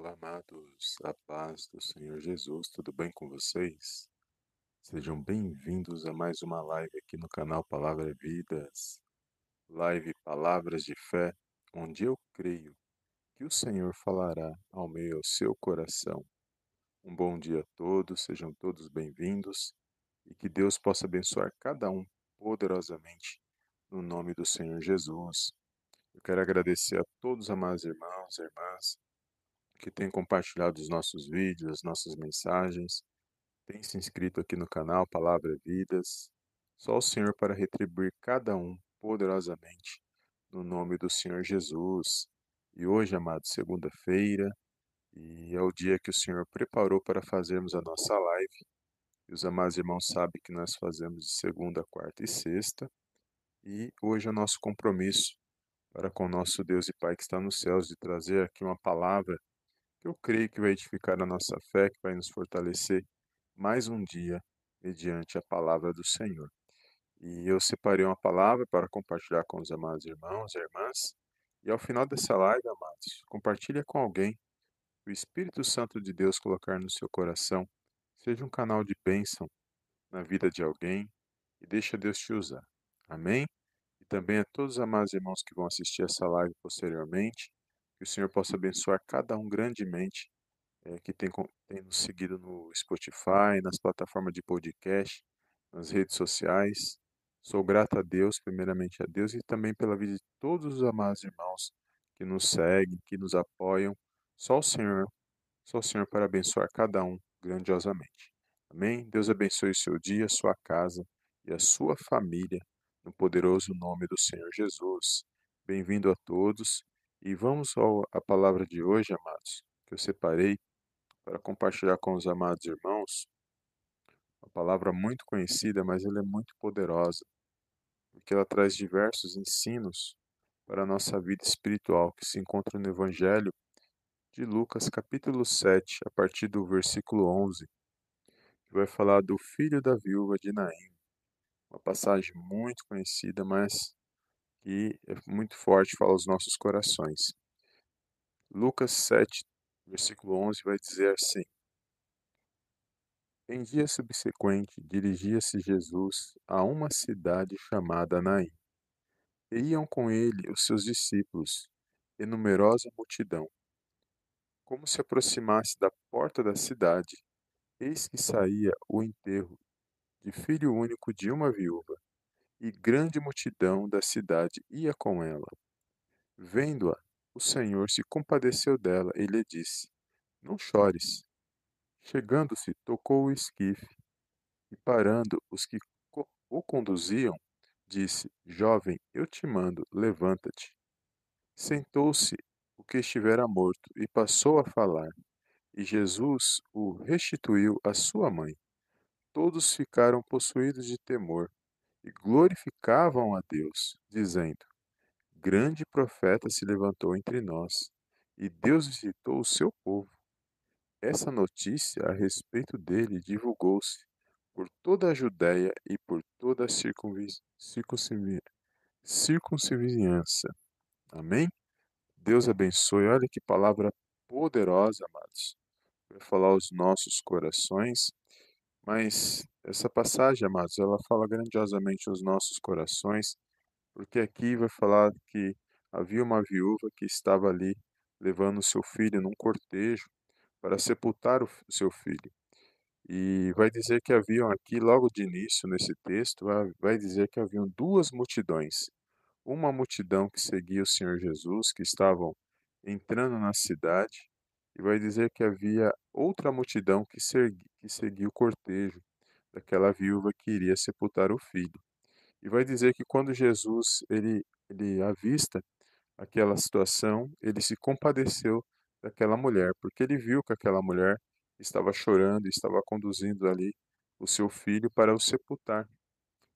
Olá, amados, a paz do Senhor Jesus, tudo bem com vocês? Sejam bem-vindos a mais uma live aqui no canal Palavra Vidas, live Palavras de Fé, onde eu creio que o Senhor falará ao meio ao seu coração. Um bom dia a todos, sejam todos bem-vindos e que Deus possa abençoar cada um poderosamente no nome do Senhor Jesus. Eu quero agradecer a todos, amados irmãos e irmãs, que tem compartilhado os nossos vídeos, as nossas mensagens, tem se inscrito aqui no canal Palavra Vidas. Só o Senhor para retribuir cada um poderosamente, no nome do Senhor Jesus. E hoje, amado, segunda-feira, e é o dia que o Senhor preparou para fazermos a nossa live. E os amados irmãos sabem que nós fazemos de segunda, quarta e sexta. E hoje é o nosso compromisso para com o nosso Deus e Pai que está nos céus de trazer aqui uma palavra que eu creio que vai edificar a nossa fé, que vai nos fortalecer mais um dia mediante a palavra do Senhor. E eu separei uma palavra para compartilhar com os amados irmãos e irmãs. E ao final dessa live, amados, compartilhe com alguém o Espírito Santo de Deus colocar no seu coração. Seja um canal de bênção na vida de alguém e deixa Deus te usar. Amém? E também a todos os amados irmãos que vão assistir essa live posteriormente, que o Senhor possa abençoar cada um grandemente é, que tem, tem nos seguido no Spotify, nas plataformas de podcast, nas redes sociais. Sou grato a Deus, primeiramente a Deus, e também pela vida de todos os amados irmãos que nos seguem, que nos apoiam. Só o Senhor, só o Senhor para abençoar cada um grandiosamente. Amém? Deus abençoe o seu dia, a sua casa e a sua família, no poderoso nome do Senhor Jesus. Bem-vindo a todos e vamos à palavra de hoje, amados, que eu separei para compartilhar com os amados irmãos. Uma palavra muito conhecida, mas ela é muito poderosa, porque ela traz diversos ensinos para a nossa vida espiritual, que se encontra no Evangelho de Lucas, capítulo 7, a partir do versículo 11, que vai falar do filho da viúva de Naim. Uma passagem muito conhecida, mas que é muito forte, fala aos nossos corações. Lucas 7, versículo 11 vai dizer assim: Em dia subsequente, dirigia-se Jesus a uma cidade chamada Naim. E iam com ele os seus discípulos e numerosa multidão. Como se aproximasse da porta da cidade, eis que saía o enterro de filho único de uma viúva, e grande multidão da cidade ia com ela. Vendo-a, o Senhor se compadeceu dela e lhe disse: Não chores. Chegando-se, tocou o esquife, e parando os que o conduziam, disse: Jovem, eu te mando, levanta-te. Sentou-se o que estivera morto e passou a falar, e Jesus o restituiu à sua mãe. Todos ficaram possuídos de temor e glorificavam a Deus, dizendo: Grande profeta se levantou entre nós, e Deus visitou o seu povo. Essa notícia a respeito dele divulgou-se por toda a Judéia e por toda a circunvizinhança. Amém? Deus abençoe. Olha que palavra poderosa, amados. Vai falar aos nossos corações, mas essa passagem, amados, ela fala grandiosamente aos nossos corações, porque aqui vai falar que havia uma viúva que estava ali levando seu filho num cortejo para sepultar o seu filho. E vai dizer que haviam aqui, logo de início, nesse texto, vai dizer que haviam duas multidões. Uma multidão que seguia o Senhor Jesus, que estavam entrando na cidade, e vai dizer que havia outra multidão que, segui, que seguia o cortejo daquela viúva que iria sepultar o filho. E vai dizer que quando Jesus ele, ele avista aquela situação, ele se compadeceu daquela mulher, porque ele viu que aquela mulher estava chorando e estava conduzindo ali o seu filho para o sepultar.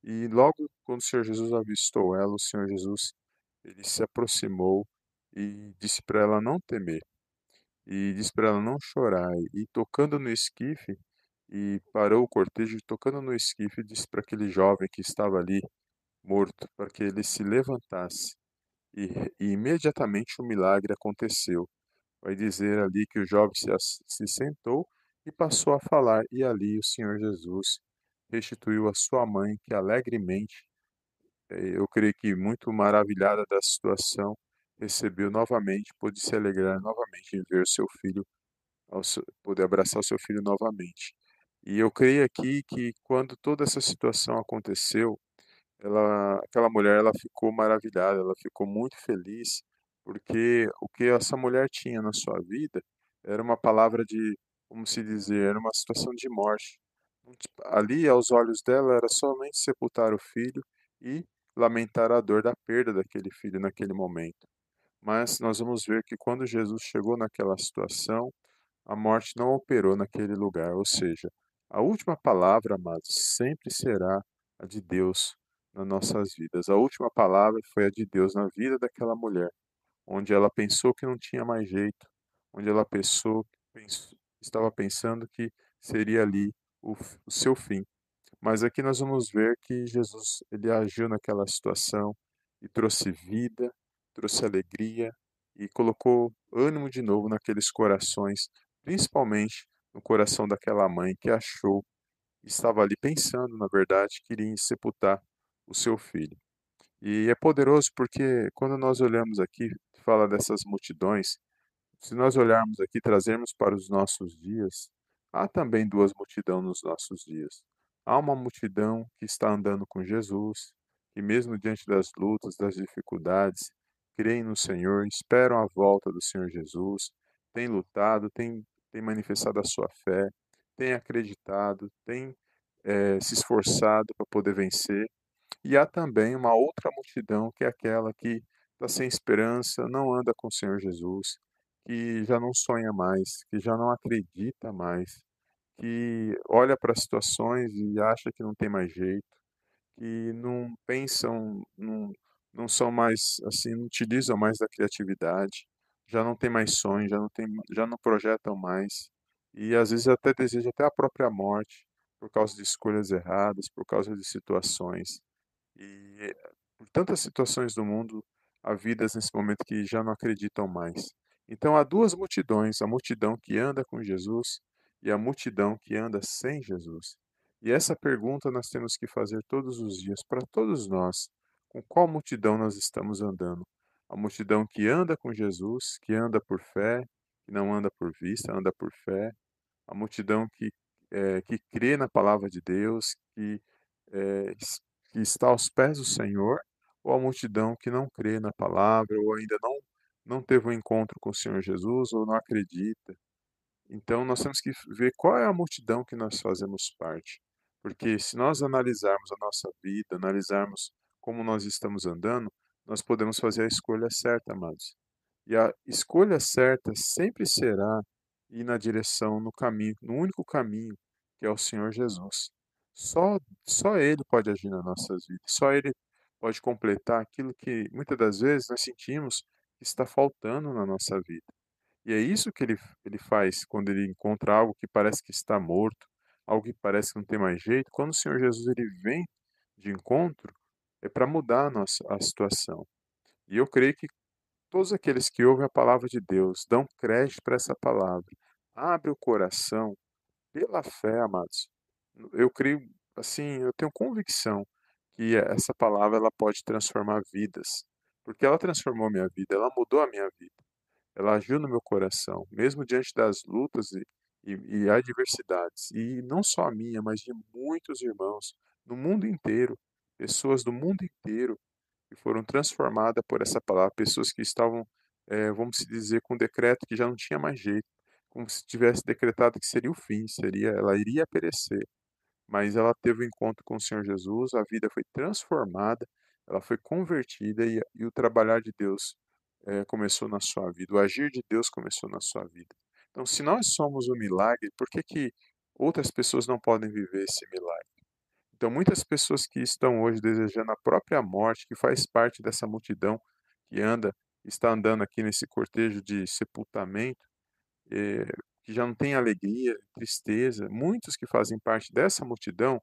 E logo quando o Senhor Jesus avistou ela, o Senhor Jesus ele se aproximou e disse para ela não temer e disse para ela não chorar. E tocando no esquife, e parou o cortejo, tocando no esquife, disse para aquele jovem que estava ali morto, para que ele se levantasse. E, e imediatamente o milagre aconteceu, vai dizer ali que o jovem se, se sentou e passou a falar, e ali o Senhor Jesus restituiu a sua mãe, que alegremente, eh, eu creio que muito maravilhada da situação, recebeu novamente, pôde se alegrar novamente em ver seu filho, poder abraçar seu filho novamente. E eu creio aqui que quando toda essa situação aconteceu, ela, aquela mulher ela ficou maravilhada, ela ficou muito feliz, porque o que essa mulher tinha na sua vida era uma palavra de, como se dizer, era uma situação de morte. Ali, aos olhos dela, era somente sepultar o filho e lamentar a dor da perda daquele filho naquele momento. Mas nós vamos ver que quando Jesus chegou naquela situação, a morte não operou naquele lugar, ou seja, a última palavra, amados, sempre será a de Deus nas nossas vidas. A última palavra foi a de Deus na vida daquela mulher, onde ela pensou que não tinha mais jeito, onde ela pensou, pensou estava pensando que seria ali o, o seu fim. Mas aqui nós vamos ver que Jesus ele agiu naquela situação e trouxe vida, trouxe alegria e colocou ânimo de novo naqueles corações, principalmente no coração daquela mãe que achou, estava ali pensando, na verdade, que iria sepultar o seu filho. E é poderoso porque quando nós olhamos aqui, fala dessas multidões, se nós olharmos aqui, trazermos para os nossos dias, há também duas multidões nos nossos dias. Há uma multidão que está andando com Jesus, que mesmo diante das lutas, das dificuldades, creem no Senhor, esperam a volta do Senhor Jesus, tem lutado, tem, tem manifestado a sua fé, tem acreditado, tem é, se esforçado para poder vencer. E há também uma outra multidão, que é aquela que está sem esperança, não anda com o Senhor Jesus, que já não sonha mais, que já não acredita mais, que olha para as situações e acha que não tem mais jeito, que não pensam, não, não são mais, assim, não utilizam mais da criatividade, já não tem mais sonhos, já não, tem, já não projetam mais, e às vezes até desejam até a própria morte, por causa de escolhas erradas, por causa de situações. E por tantas situações do mundo, há vidas nesse momento que já não acreditam mais. Então há duas multidões, a multidão que anda com Jesus e a multidão que anda sem Jesus. E essa pergunta nós temos que fazer todos os dias para todos nós. Com qual multidão nós estamos andando? A multidão que anda com Jesus, que anda por fé, que não anda por vista, anda por fé. A multidão que, é, que crê na palavra de Deus, que é, que está aos pés do Senhor, ou a multidão que não crê na palavra, ou ainda não, não teve um encontro com o Senhor Jesus, ou não acredita. Então, nós temos que ver qual é a multidão que nós fazemos parte. Porque se nós analisarmos a nossa vida, analisarmos como nós estamos andando, nós podemos fazer a escolha certa, amados. E a escolha certa sempre será ir na direção, no caminho, no único caminho, que é o Senhor Jesus. Só, só Ele pode agir nas nossas vidas, só Ele pode completar aquilo que muitas das vezes nós sentimos que está faltando na nossa vida. E é isso que ele, ele faz quando ele encontra algo que parece que está morto, algo que parece que não tem mais jeito. Quando o Senhor Jesus ele vem de encontro, é para mudar a, nossa, a situação. E eu creio que todos aqueles que ouvem a palavra de Deus dão crédito para essa palavra, abre o coração pela fé, amados, eu creio, assim, eu tenho convicção que essa palavra ela pode transformar vidas, porque ela transformou minha vida, ela mudou a minha vida, ela agiu no meu coração, mesmo diante das lutas e, e, e adversidades, e não só a minha, mas de muitos irmãos no mundo inteiro, pessoas do mundo inteiro que foram transformadas por essa palavra, pessoas que estavam, é, vamos dizer, com um decreto que já não tinha mais jeito, como se tivesse decretado que seria o fim, seria, ela iria perecer mas ela teve o um encontro com o Senhor Jesus, a vida foi transformada, ela foi convertida e, e o trabalhar de Deus é, começou na sua vida, o agir de Deus começou na sua vida. Então, se nós somos o milagre, por que, que outras pessoas não podem viver esse milagre? Então, muitas pessoas que estão hoje desejando a própria morte, que faz parte dessa multidão que anda, está andando aqui nesse cortejo de sepultamento, é, que já não tem alegria, tristeza, muitos que fazem parte dessa multidão,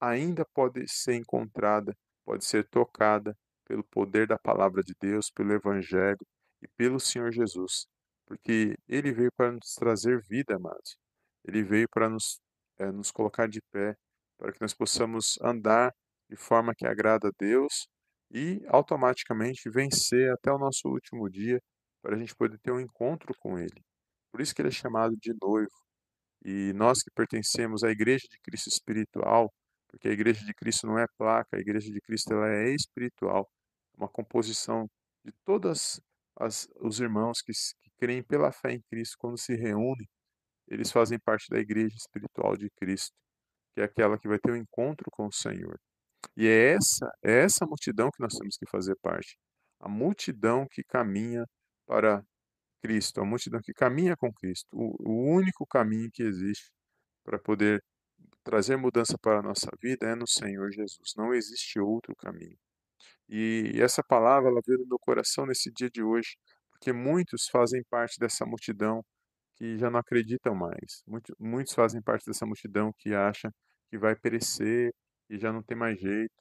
ainda pode ser encontrada, pode ser tocada pelo poder da palavra de Deus, pelo Evangelho e pelo Senhor Jesus. porque Ele veio para nos trazer vida, amados. Ele veio para nos, é, nos colocar de pé, para que nós possamos andar de forma que agrada a Deus e automaticamente vencer até o nosso último dia, para a gente poder ter um encontro com Ele. Por isso que Ele é chamado de noivo. E nós que pertencemos à Igreja de Cristo espiritual, porque a Igreja de Cristo não é placa, a Igreja de Cristo ela é espiritual, uma composição de todos os irmãos que, que creem pela fé em Cristo, quando se reúnem, eles fazem parte da Igreja espiritual de Cristo, que é aquela que vai ter o um encontro com o Senhor. E é essa, é essa multidão que nós temos que fazer parte. A multidão que caminha para Cristo, a multidão que caminha com Cristo, o, o único caminho que existe para poder trazer mudança para a nossa vida é no Senhor Jesus. Não existe outro caminho. E essa palavra ela veio no meu coração nesse dia de hoje, porque muitos fazem parte dessa multidão que já não acreditam mais. Muitos, muitos fazem parte dessa multidão que acha que vai perecer e já não tem mais jeito.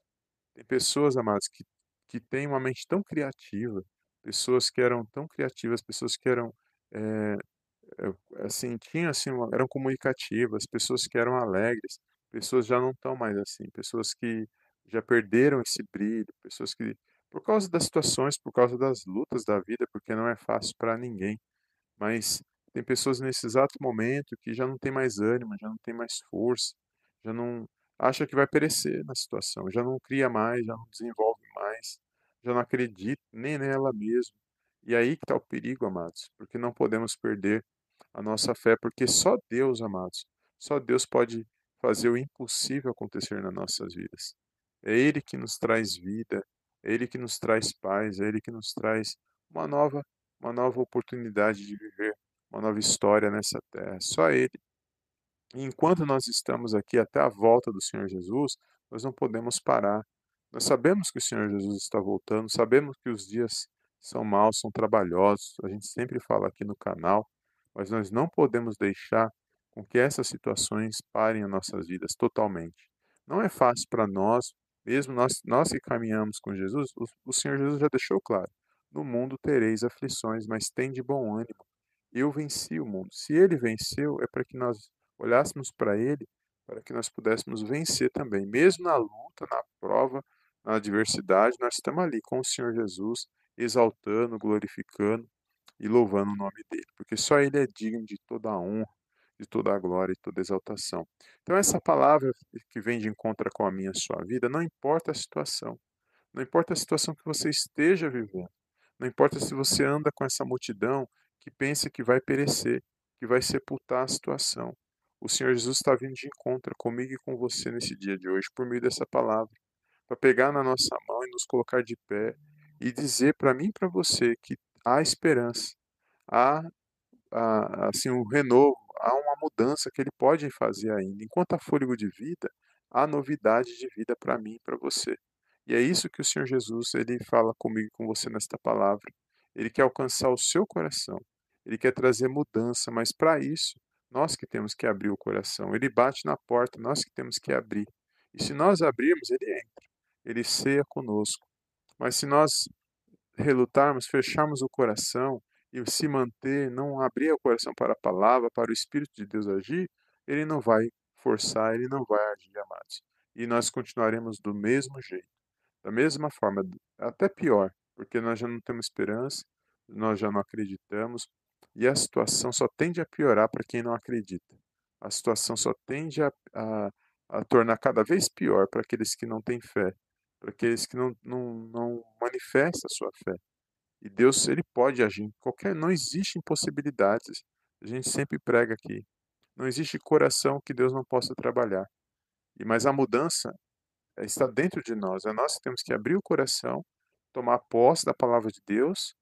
Tem pessoas, amados, que, que têm uma mente tão criativa, pessoas que eram tão criativas, pessoas que eram, é, assim, tinham, assim, eram comunicativas, pessoas que eram alegres, pessoas já não estão mais assim, pessoas que já perderam esse brilho, pessoas que, por causa das situações, por causa das lutas da vida, porque não é fácil para ninguém, mas tem pessoas nesse exato momento que já não tem mais ânimo, já não tem mais força, já não acha que vai perecer na situação, já não cria mais, já não desenvolve mais, já não acredita nem nela mesma. E aí que está o perigo, amados, porque não podemos perder a nossa fé, porque só Deus, amados, só Deus pode fazer o impossível acontecer nas nossas vidas. É Ele que nos traz vida, é Ele que nos traz paz, é Ele que nos traz uma nova, uma nova oportunidade de viver uma nova história nessa terra. Só Ele. Enquanto nós estamos aqui até a volta do Senhor Jesus, nós não podemos parar. Nós sabemos que o Senhor Jesus está voltando, sabemos que os dias são maus, são trabalhosos, a gente sempre fala aqui no canal, mas nós não podemos deixar com que essas situações parem as nossas vidas totalmente. Não é fácil para nós mesmo nós, nós que caminhamos com Jesus, o, o Senhor Jesus já deixou claro: no mundo tereis aflições, mas tem de bom ânimo. Eu venci o mundo. Se ele venceu, é para que nós olhássemos para ele, para que nós pudéssemos vencer também. Mesmo na luta, na prova, na adversidade, nós estamos ali com o Senhor Jesus, exaltando, glorificando e louvando o nome dele, porque só ele é digno de toda a honra, de toda a glória e toda a exaltação. Então, essa palavra que vem de encontro com a minha a sua vida, não importa a situação, não importa a situação que você esteja vivendo, não importa se você anda com essa multidão que pensa que vai perecer, que vai sepultar a situação. O Senhor Jesus está vindo de encontro comigo e com você nesse dia de hoje, por meio dessa palavra, para pegar na nossa mão e nos colocar de pé e dizer para mim e para você que há esperança, há, há assim um renovo, há uma mudança que ele pode fazer ainda. Enquanto há fôlego de vida, há novidade de vida para mim e para você. E é isso que o Senhor Jesus ele fala comigo e com você nesta palavra. Ele quer alcançar o seu coração. Ele quer trazer mudança, mas para isso, nós que temos que abrir o coração. Ele bate na porta, nós que temos que abrir. E se nós abrirmos, ele entra. Ele ceia conosco. Mas se nós relutarmos, fecharmos o coração, e se manter, não abrir o coração para a palavra, para o Espírito de Deus agir, ele não vai forçar, ele não vai agir, amados. E nós continuaremos do mesmo jeito, da mesma forma, até pior, porque nós já não temos esperança, nós já não acreditamos, e a situação só tende a piorar para quem não acredita. A situação só tende a, a, a tornar cada vez pior para aqueles que não têm fé, para aqueles que não, não, não manifestam a sua fé. E Deus, ele pode agir qualquer, não existe impossibilidades. A gente sempre prega aqui. Não existe coração que Deus não possa trabalhar. E mas a mudança está dentro de nós. É nós que temos que abrir o coração, tomar posse da palavra de Deus,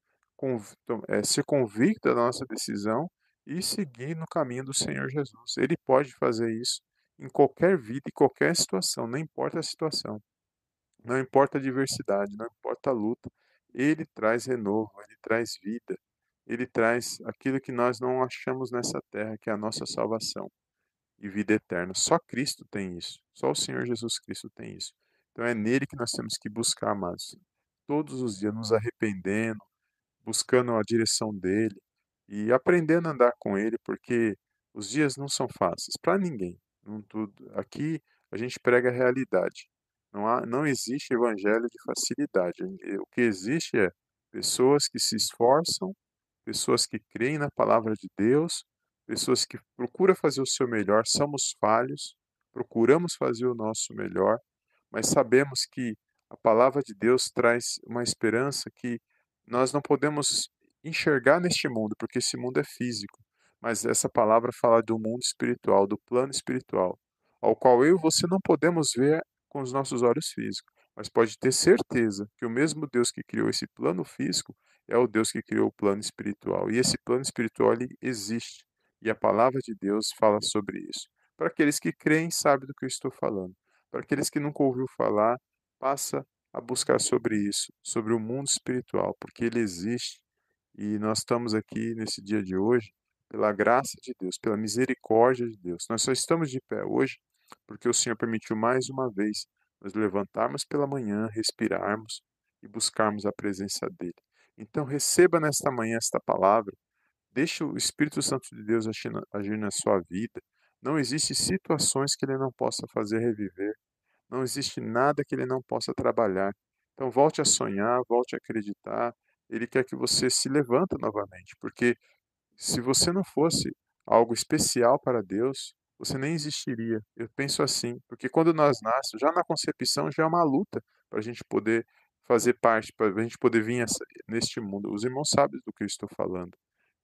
é, ser convicto da nossa decisão e seguir no caminho do Senhor Jesus. Ele pode fazer isso em qualquer vida, em qualquer situação, não importa a situação. Não importa a diversidade, não importa a luta. Ele traz renovo, ele traz vida, ele traz aquilo que nós não achamos nessa terra, que é a nossa salvação e vida eterna. Só Cristo tem isso. Só o Senhor Jesus Cristo tem isso. Então é nele que nós temos que buscar, amados. Todos os dias nos arrependendo, buscando a direção dele, e aprendendo a andar com Ele, porque os dias não são fáceis para ninguém. Aqui a gente prega a realidade. Não, há, não existe evangelho de facilidade. O que existe é pessoas que se esforçam, pessoas que creem na palavra de Deus, pessoas que procuram fazer o seu melhor. Somos falhos, procuramos fazer o nosso melhor, mas sabemos que a palavra de Deus traz uma esperança que nós não podemos enxergar neste mundo, porque esse mundo é físico. Mas essa palavra fala do mundo espiritual, do plano espiritual, ao qual eu e você não podemos ver com os nossos olhos físicos, mas pode ter certeza que o mesmo Deus que criou esse plano físico é o Deus que criou o plano espiritual. E esse plano espiritual ele existe. E a palavra de Deus fala sobre isso. Para aqueles que creem, sabem do que eu estou falando. Para aqueles que nunca ouviu falar, passa a buscar sobre isso, sobre o mundo espiritual, porque ele existe e nós estamos aqui nesse dia de hoje pela graça de Deus, pela misericórdia de Deus. Nós só estamos de pé hoje porque o Senhor permitiu mais uma vez nos levantarmos pela manhã, respirarmos e buscarmos a presença dele. Então receba nesta manhã esta palavra, deixe o Espírito Santo de Deus agir na sua vida. Não existe situações que ele não possa fazer reviver. Não existe nada que ele não possa trabalhar. Então volte a sonhar, volte a acreditar. Ele quer que você se levanta novamente, porque se você não fosse algo especial para Deus, você nem existiria. Eu penso assim, porque quando nós nascemos, já na concepção já é uma luta para a gente poder fazer parte, para a gente poder vir neste mundo. Os irmãos sabem do que eu estou falando.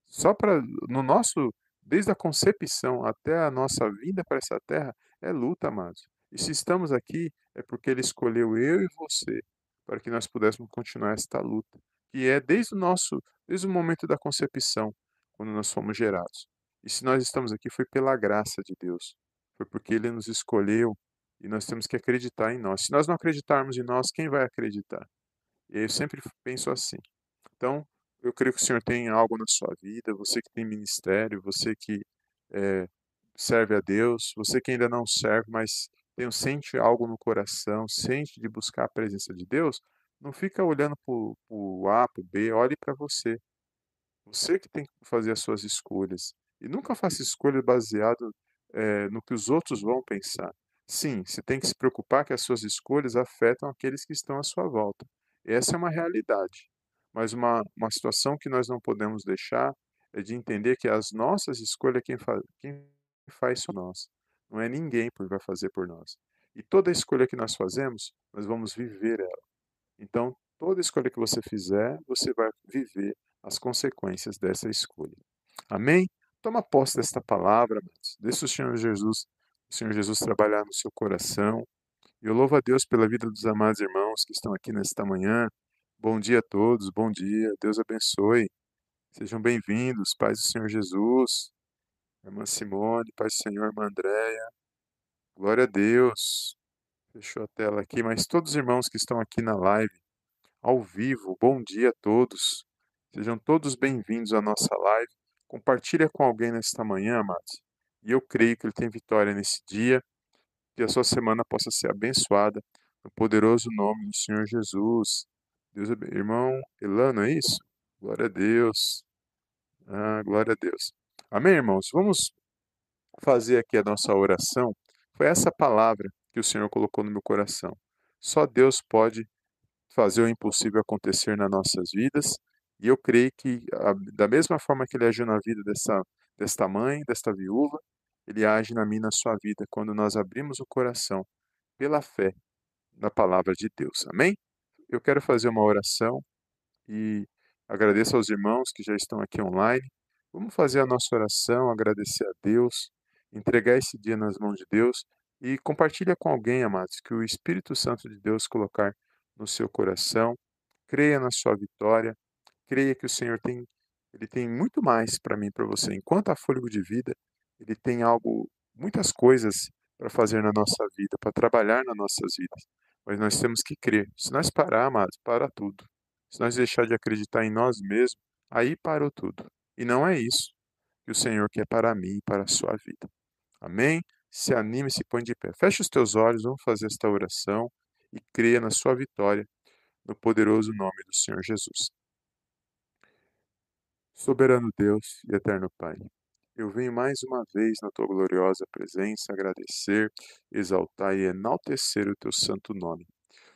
Só para no nosso, desde a concepção até a nossa vinda para essa terra, é luta, amados. E se estamos aqui, é porque Ele escolheu eu e você para que nós pudéssemos continuar esta luta, que é desde o nosso, desde o momento da concepção, quando nós fomos gerados. E se nós estamos aqui foi pela graça de Deus, foi porque Ele nos escolheu e nós temos que acreditar em nós. Se nós não acreditarmos em nós, quem vai acreditar? E eu sempre penso assim. Então, eu creio que o Senhor tem algo na sua vida, você que tem ministério, você que é, serve a Deus, você que ainda não serve, mas tem, sente algo no coração, sente de buscar a presença de Deus, não fica olhando para o A, para o B, olhe para você. Você que tem que fazer as suas escolhas. E nunca faça escolha baseado é, no que os outros vão pensar. Sim, você tem que se preocupar que as suas escolhas afetam aqueles que estão à sua volta. Essa é uma realidade. Mas uma, uma situação que nós não podemos deixar é de entender que as nossas escolhas, quem, fa quem faz são nós. Não é ninguém que vai fazer por nós. E toda escolha que nós fazemos, nós vamos viver ela. Então, toda escolha que você fizer, você vai viver as consequências dessa escolha. Amém? Toma posse desta palavra, deixa o Senhor Jesus, o Senhor Jesus trabalhar no seu coração. E eu louvo a Deus pela vida dos amados irmãos que estão aqui nesta manhã. Bom dia a todos, bom dia, Deus abençoe. Sejam bem-vindos, paz do Senhor Jesus. Irmã Simone, Pai do Senhor, irmã Andréia. Glória a Deus. Fechou a tela aqui, mas todos os irmãos que estão aqui na live, ao vivo, bom dia a todos. Sejam todos bem-vindos à nossa live. Compartilha com alguém nesta manhã, amados. E eu creio que ele tem vitória nesse dia. Que a sua semana possa ser abençoada no poderoso nome do Senhor Jesus. Deus, irmão Elano, é isso? Glória a Deus. Ah, glória a Deus. Amém, irmãos? Vamos fazer aqui a nossa oração. Foi essa palavra que o Senhor colocou no meu coração. Só Deus pode fazer o impossível acontecer nas nossas vidas. E eu creio que, da mesma forma que Ele agiu na vida dessa, desta mãe, desta viúva, Ele age na minha na sua vida quando nós abrimos o coração pela fé na palavra de Deus. Amém? Eu quero fazer uma oração e agradeço aos irmãos que já estão aqui online Vamos fazer a nossa oração, agradecer a Deus, entregar esse dia nas mãos de Deus e compartilha com alguém, amados, que o Espírito Santo de Deus colocar no seu coração. Creia na sua vitória, creia que o Senhor tem ele tem muito mais para mim para você. Enquanto há fôlego de vida, ele tem algo, muitas coisas para fazer na nossa vida, para trabalhar nas nossas vidas. Mas nós temos que crer. Se nós parar, amados, para tudo. Se nós deixar de acreditar em nós mesmos, aí parou tudo. E não é isso que o Senhor quer para mim e para a sua vida. Amém? Se anime, se põe de pé. Feche os teus olhos, vamos fazer esta oração e creia na sua vitória, no poderoso nome do Senhor Jesus. Soberano Deus e eterno Pai, eu venho mais uma vez na tua gloriosa presença agradecer, exaltar e enaltecer o teu santo nome.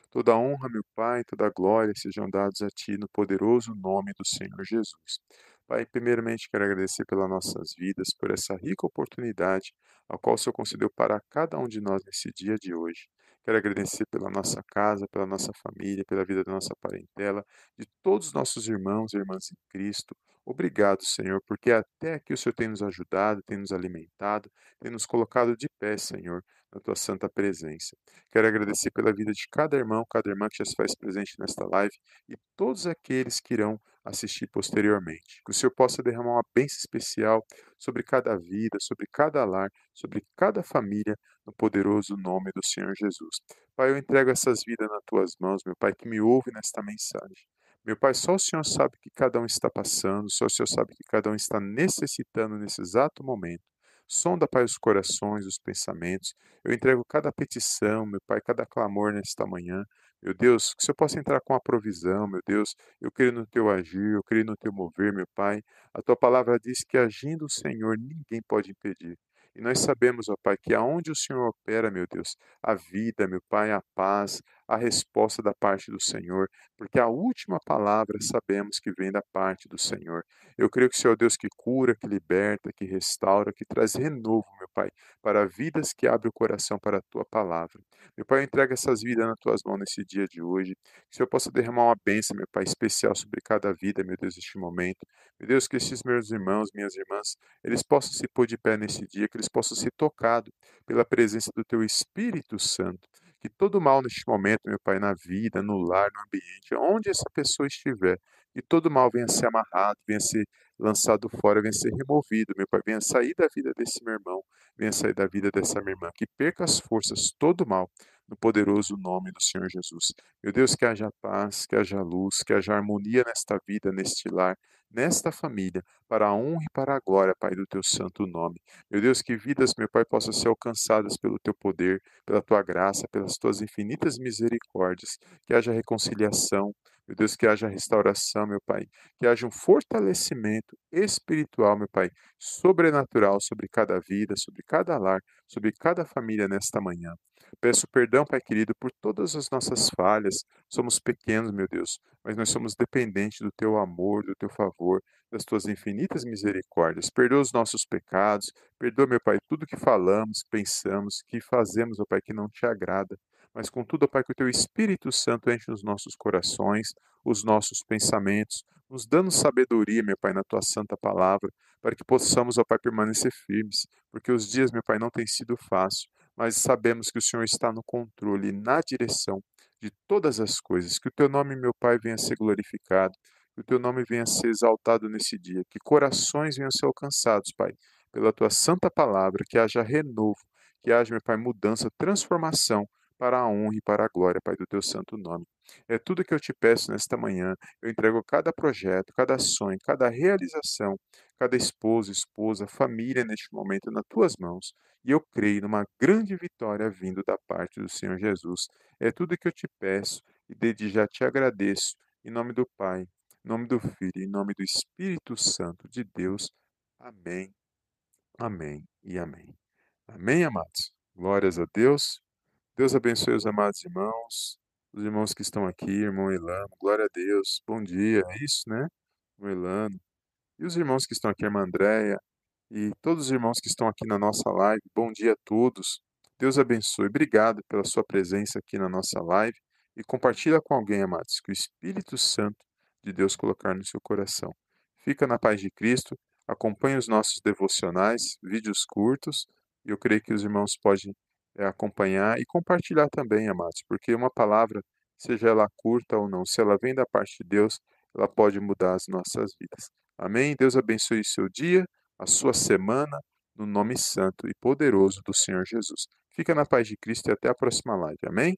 Toda honra, meu Pai, toda glória sejam dados a Ti no poderoso nome do Senhor Jesus. Pai, primeiramente quero agradecer pelas nossas vidas, por essa rica oportunidade a qual o Senhor concedeu para cada um de nós nesse dia de hoje. Quero agradecer pela nossa casa, pela nossa família, pela vida da nossa parentela, de todos os nossos irmãos e irmãs em Cristo. Obrigado, Senhor, porque até aqui o Senhor tem nos ajudado, tem nos alimentado, tem nos colocado de pé, Senhor, na tua santa presença. Quero agradecer pela vida de cada irmão, cada irmã que já se faz presente nesta live e todos aqueles que irão assistir posteriormente. Que o Senhor possa derramar uma bênção especial sobre cada vida, sobre cada lar, sobre cada família, no poderoso nome do Senhor Jesus. Pai, eu entrego essas vidas nas tuas mãos, meu Pai, que me ouve nesta mensagem. Meu Pai, só o Senhor sabe que cada um está passando, só o Senhor sabe que cada um está necessitando nesse exato momento. Sonda, Pai, os corações, os pensamentos. Eu entrego cada petição, meu Pai, cada clamor nesta manhã. Meu Deus, que o Senhor possa entrar com a provisão, meu Deus. Eu creio no teu agir, eu creio no teu mover, meu Pai. A tua palavra diz que agindo o Senhor, ninguém pode impedir. E nós sabemos, ó Pai, que aonde o Senhor opera, meu Deus, a vida, meu Pai, a paz, a resposta da parte do Senhor, porque a última palavra sabemos que vem da parte do Senhor. Eu creio que o Senhor é Deus que cura, que liberta, que restaura, que traz renovo, meu Pai, para vidas que abrem o coração para a tua palavra. Meu Pai, eu entrego essas vidas nas tuas mãos nesse dia de hoje. Que o Senhor possa derramar uma bênção, meu Pai, especial sobre cada vida, meu Deus, neste momento. Meu Deus, que esses meus irmãos, minhas irmãs, eles possam se pôr de pé nesse dia, que eles possam ser tocados pela presença do Teu Espírito Santo. Que todo mal neste momento, meu Pai, na vida, no lar, no ambiente, onde essa pessoa estiver, que todo mal venha a ser amarrado, venha a ser lançado fora, venha a ser removido, meu Pai, venha sair da vida desse meu irmão, venha sair da vida dessa minha irmã, que perca as forças, todo mal, no poderoso nome do Senhor Jesus. Meu Deus, que haja paz, que haja luz, que haja harmonia nesta vida, neste lar, nesta família, para a honra e para a glória, Pai, do teu santo nome. Meu Deus, que vidas, meu Pai, possam ser alcançadas pelo teu poder, pela tua graça, pelas tuas infinitas misericórdias, que haja reconciliação, meu Deus, que haja restauração, meu Pai, que haja um fortalecimento espiritual, meu Pai, sobrenatural sobre cada vida, sobre cada lar, sobre cada família nesta manhã. Peço perdão, Pai querido, por todas as nossas falhas. Somos pequenos, meu Deus, mas nós somos dependentes do teu amor, do teu favor, das tuas infinitas misericórdias. Perdoa os nossos pecados, perdoa, meu Pai, tudo que falamos, pensamos, que fazemos, ó Pai, que não te agrada. Mas contudo, Pai, que o teu Espírito Santo enche os nossos corações, os nossos pensamentos, nos dando sabedoria, meu Pai, na tua santa palavra, para que possamos, ó Pai, permanecer firmes, porque os dias, meu Pai, não têm sido fácil mas sabemos que o Senhor está no controle, na direção de todas as coisas. Que o teu nome, meu Pai, venha ser glorificado, que o teu nome venha ser exaltado nesse dia, que corações venham ser alcançados, Pai, pela tua santa palavra, que haja renovo, que haja, meu Pai, mudança, transformação para a honra e para a glória, Pai, do teu santo nome. É tudo que eu te peço nesta manhã. Eu entrego cada projeto, cada sonho, cada realização, cada esposo, esposa, família neste momento nas tuas mãos. E eu creio numa grande vitória vindo da parte do Senhor Jesus. É tudo que eu te peço e desde já te agradeço. Em nome do Pai, em nome do Filho, em nome do Espírito Santo de Deus. Amém, amém e amém. Amém, amados? Glórias a Deus. Deus abençoe os amados irmãos, os irmãos que estão aqui, irmão Elano, glória a Deus, bom dia, é isso, né? Irmão Elano. E os irmãos que estão aqui, irmã Andréia, e todos os irmãos que estão aqui na nossa live, bom dia a todos. Deus abençoe. Obrigado pela sua presença aqui na nossa live e compartilha com alguém, amados, que o Espírito Santo de Deus colocar no seu coração. Fica na paz de Cristo, acompanhe os nossos devocionais, vídeos curtos, e eu creio que os irmãos podem é acompanhar e compartilhar também, amados, porque uma palavra, seja ela curta ou não, se ela vem da parte de Deus, ela pode mudar as nossas vidas. Amém? Deus abençoe o seu dia, a sua semana, no nome santo e poderoso do Senhor Jesus. Fica na paz de Cristo e até a próxima live. Amém?